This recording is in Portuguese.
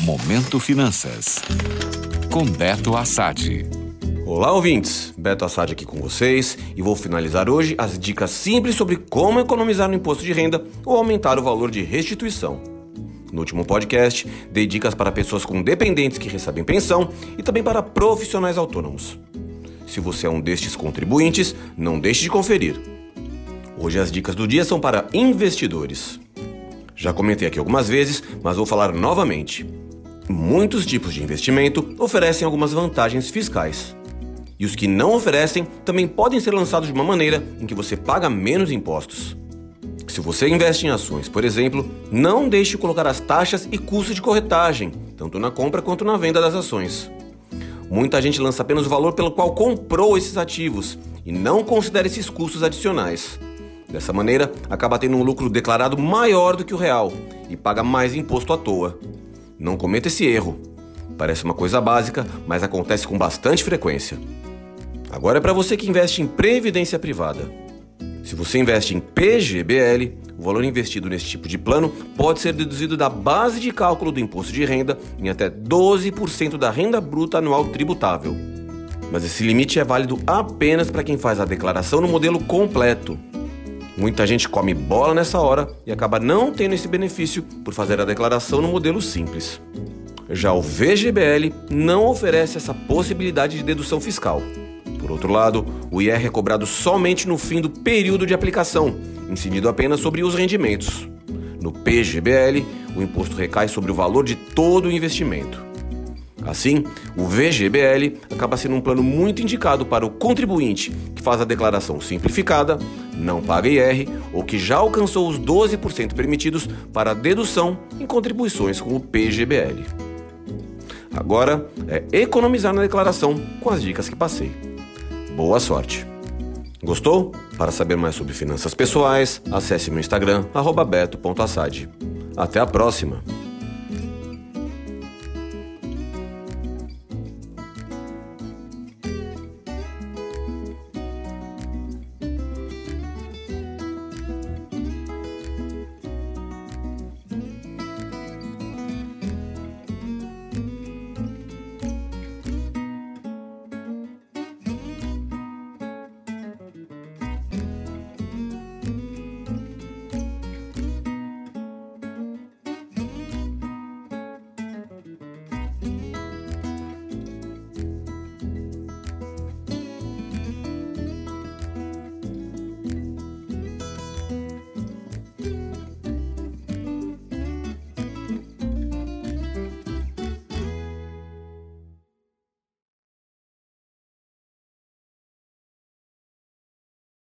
Momento Finanças. Com Beto Assad. Olá, ouvintes! Beto Assad aqui com vocês e vou finalizar hoje as dicas simples sobre como economizar no imposto de renda ou aumentar o valor de restituição. No último podcast, dei dicas para pessoas com dependentes que recebem pensão e também para profissionais autônomos. Se você é um destes contribuintes, não deixe de conferir. Hoje as dicas do dia são para investidores. Já comentei aqui algumas vezes, mas vou falar novamente. Muitos tipos de investimento oferecem algumas vantagens fiscais. E os que não oferecem também podem ser lançados de uma maneira em que você paga menos impostos. Se você investe em ações, por exemplo, não deixe de colocar as taxas e custos de corretagem, tanto na compra quanto na venda das ações. Muita gente lança apenas o valor pelo qual comprou esses ativos e não considera esses custos adicionais. Dessa maneira, acaba tendo um lucro declarado maior do que o real e paga mais imposto à toa. Não cometa esse erro. Parece uma coisa básica, mas acontece com bastante frequência. Agora é para você que investe em previdência privada. Se você investe em PGBL, o valor investido nesse tipo de plano pode ser deduzido da base de cálculo do imposto de renda em até 12% da renda bruta anual tributável. Mas esse limite é válido apenas para quem faz a declaração no modelo completo. Muita gente come bola nessa hora e acaba não tendo esse benefício por fazer a declaração no modelo simples. Já o VGBL não oferece essa possibilidade de dedução fiscal. Por outro lado, o IR é cobrado somente no fim do período de aplicação, incidido apenas sobre os rendimentos. No PGBL, o imposto recai sobre o valor de todo o investimento. Assim, o VGBL acaba sendo um plano muito indicado para o contribuinte que faz a declaração simplificada, não paga IR ou que já alcançou os 12% permitidos para dedução em contribuições com o PGBL. Agora é economizar na declaração com as dicas que passei. Boa sorte! Gostou? Para saber mais sobre finanças pessoais, acesse meu Instagram, beto.assad. Até a próxima!